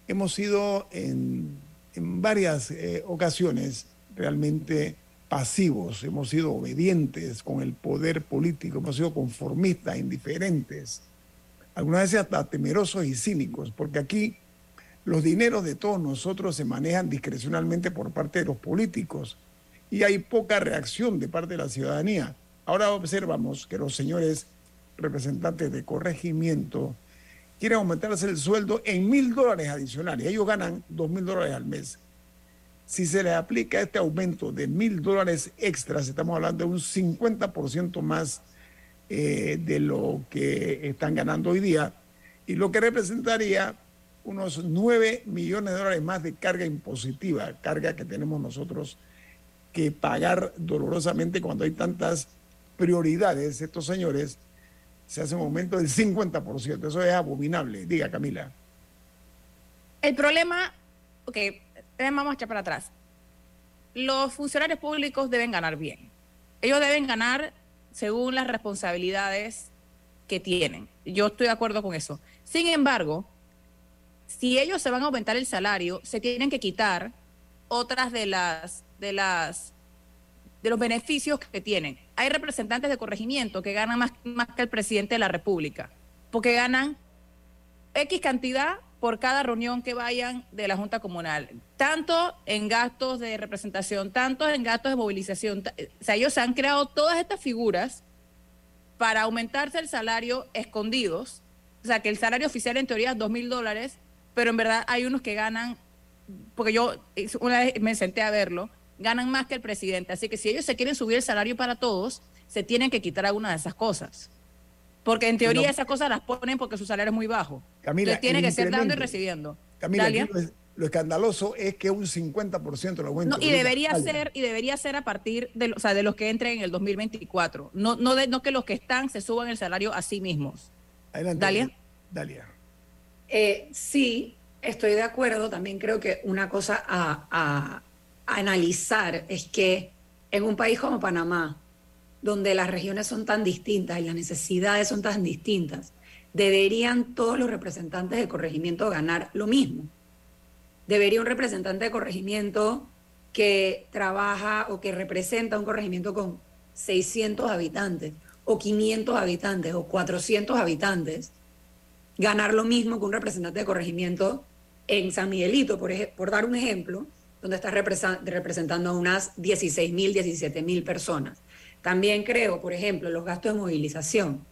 [SPEAKER 1] hemos sido en, en varias ocasiones realmente pasivos, hemos sido obedientes con el poder político, hemos sido conformistas, indiferentes, algunas veces hasta temerosos y cínicos, porque aquí Los dineros de todos nosotros se manejan discrecionalmente por parte de los políticos y hay poca reacción de parte de la ciudadanía. Ahora observamos que los señores representantes de corregimiento quieren aumentarse el sueldo en mil dólares adicionales. Ellos ganan dos mil dólares al mes. Si se les aplica este aumento de mil dólares extras, estamos hablando de un 50% más eh, de lo que están ganando hoy día, y lo que representaría unos 9 millones de dólares más de carga impositiva, carga que tenemos nosotros que pagar dolorosamente cuando hay tantas prioridades. Estos señores se hace un aumento del 50%. Eso es abominable. Diga, Camila.
[SPEAKER 2] El problema, ok, vamos a echar para atrás. Los funcionarios públicos deben ganar bien. Ellos deben ganar según las responsabilidades que tienen. Yo estoy de acuerdo con eso. Sin embargo, si ellos se van a aumentar el salario, se tienen que quitar otras de las de las de los beneficios que tienen. Hay representantes de corregimiento que ganan más, más que el presidente de la República, porque ganan X cantidad por cada reunión que vayan de la Junta Comunal, tanto en gastos de representación, tanto en gastos de movilización. O sea, ellos han creado todas estas figuras para aumentarse el salario escondidos. O sea, que el salario oficial en teoría es dos mil dólares, pero en verdad hay unos que ganan, porque yo una vez me senté a verlo, ganan más que el presidente. Así que si ellos se quieren subir el salario para todos, se tienen que quitar alguna de esas cosas. Porque en teoría esas cosas las ponen porque su salario es muy bajo.
[SPEAKER 1] Camila,
[SPEAKER 2] tiene que ser dando y recibiendo.
[SPEAKER 1] Camila, lo, escandaloso es que un 50% lo aumento.
[SPEAKER 2] No, y debería ser y debería ser a partir de, o sea, de los que entren en el 2024. No, no, de, no que los que están se suban el salario a sí mismos.
[SPEAKER 1] Adelante.
[SPEAKER 2] Dalia.
[SPEAKER 1] Dalia.
[SPEAKER 8] Eh, sí, estoy de acuerdo. También creo que una cosa a analizar es que en un país como Panamá, donde las regiones son tan distintas y las necesidades son tan distintas, deberían todos los representantes de corregimiento ganar lo mismo. Debería un representante de corregimiento que trabaja o que representa un corregimiento con 600 habitantes o 500 habitantes o 400 habitantes, ganar lo mismo que un representante de corregimiento en San Miguelito, por, por dar un ejemplo, donde estás representando a unas 16 mil, 17 mil personas. También creo, por ejemplo, los gastos de movilización.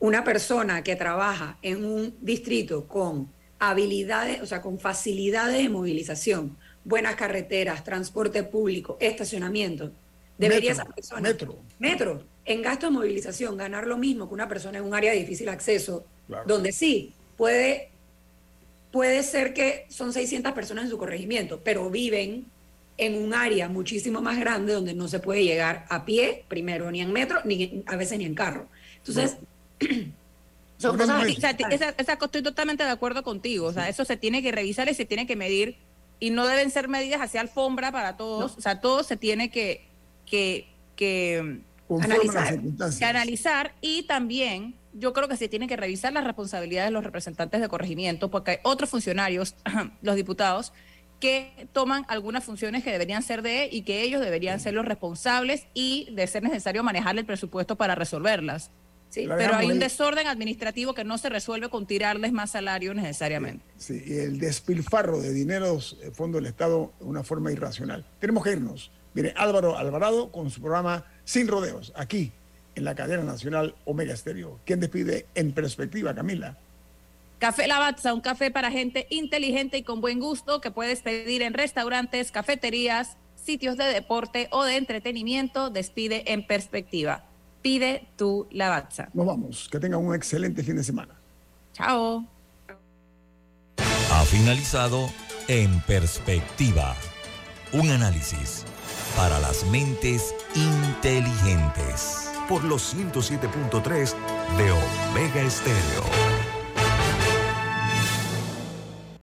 [SPEAKER 8] Una persona que trabaja en un distrito con habilidades, o sea, con facilidades de movilización, buenas carreteras, transporte público, estacionamiento, debería esa persona.
[SPEAKER 1] Metro.
[SPEAKER 8] Metro. En gasto de movilización, ganar lo mismo que una persona en un área de difícil acceso, donde sí puede puede ser que son 600 personas en su corregimiento, pero viven en un área muchísimo más grande donde no se puede llegar a pie, primero, ni en metro, ni a veces ni en carro. Entonces,
[SPEAKER 2] son cosas estoy totalmente de acuerdo contigo. O sea, eso se tiene que revisar y se tiene que medir. Y no deben ser medidas hacia alfombra para todos. O sea, todo se tiene que, que, que
[SPEAKER 8] analizar.
[SPEAKER 2] Que analizar y también yo creo que se tiene que revisar las responsabilidades de los representantes de corregimiento, porque hay otros funcionarios, los diputados, que toman algunas funciones que deberían ser de y que ellos deberían ser los responsables y de ser necesario manejar el presupuesto para resolverlas. Sí, pero hay un desorden administrativo que no se resuelve con tirarles más salario necesariamente.
[SPEAKER 1] Sí, y el despilfarro de dineros, fondo del Estado, de una forma irracional. Tenemos que irnos. Mire, Álvaro Alvarado con su programa Sin Rodeos, aquí en la cadena nacional Omega Estéreo. ¿Quién despide en perspectiva, Camila?
[SPEAKER 2] Café Lavazza, un café para gente inteligente y con buen gusto que puedes pedir en restaurantes, cafeterías, sitios de deporte o de entretenimiento. Despide en perspectiva. Pide tu Lavazza.
[SPEAKER 1] Nos vamos. Que tengan un excelente fin de semana.
[SPEAKER 2] Chao.
[SPEAKER 3] Ha finalizado En Perspectiva. Un análisis para las mentes inteligentes
[SPEAKER 6] por los 107.3 de Omega Estéreo.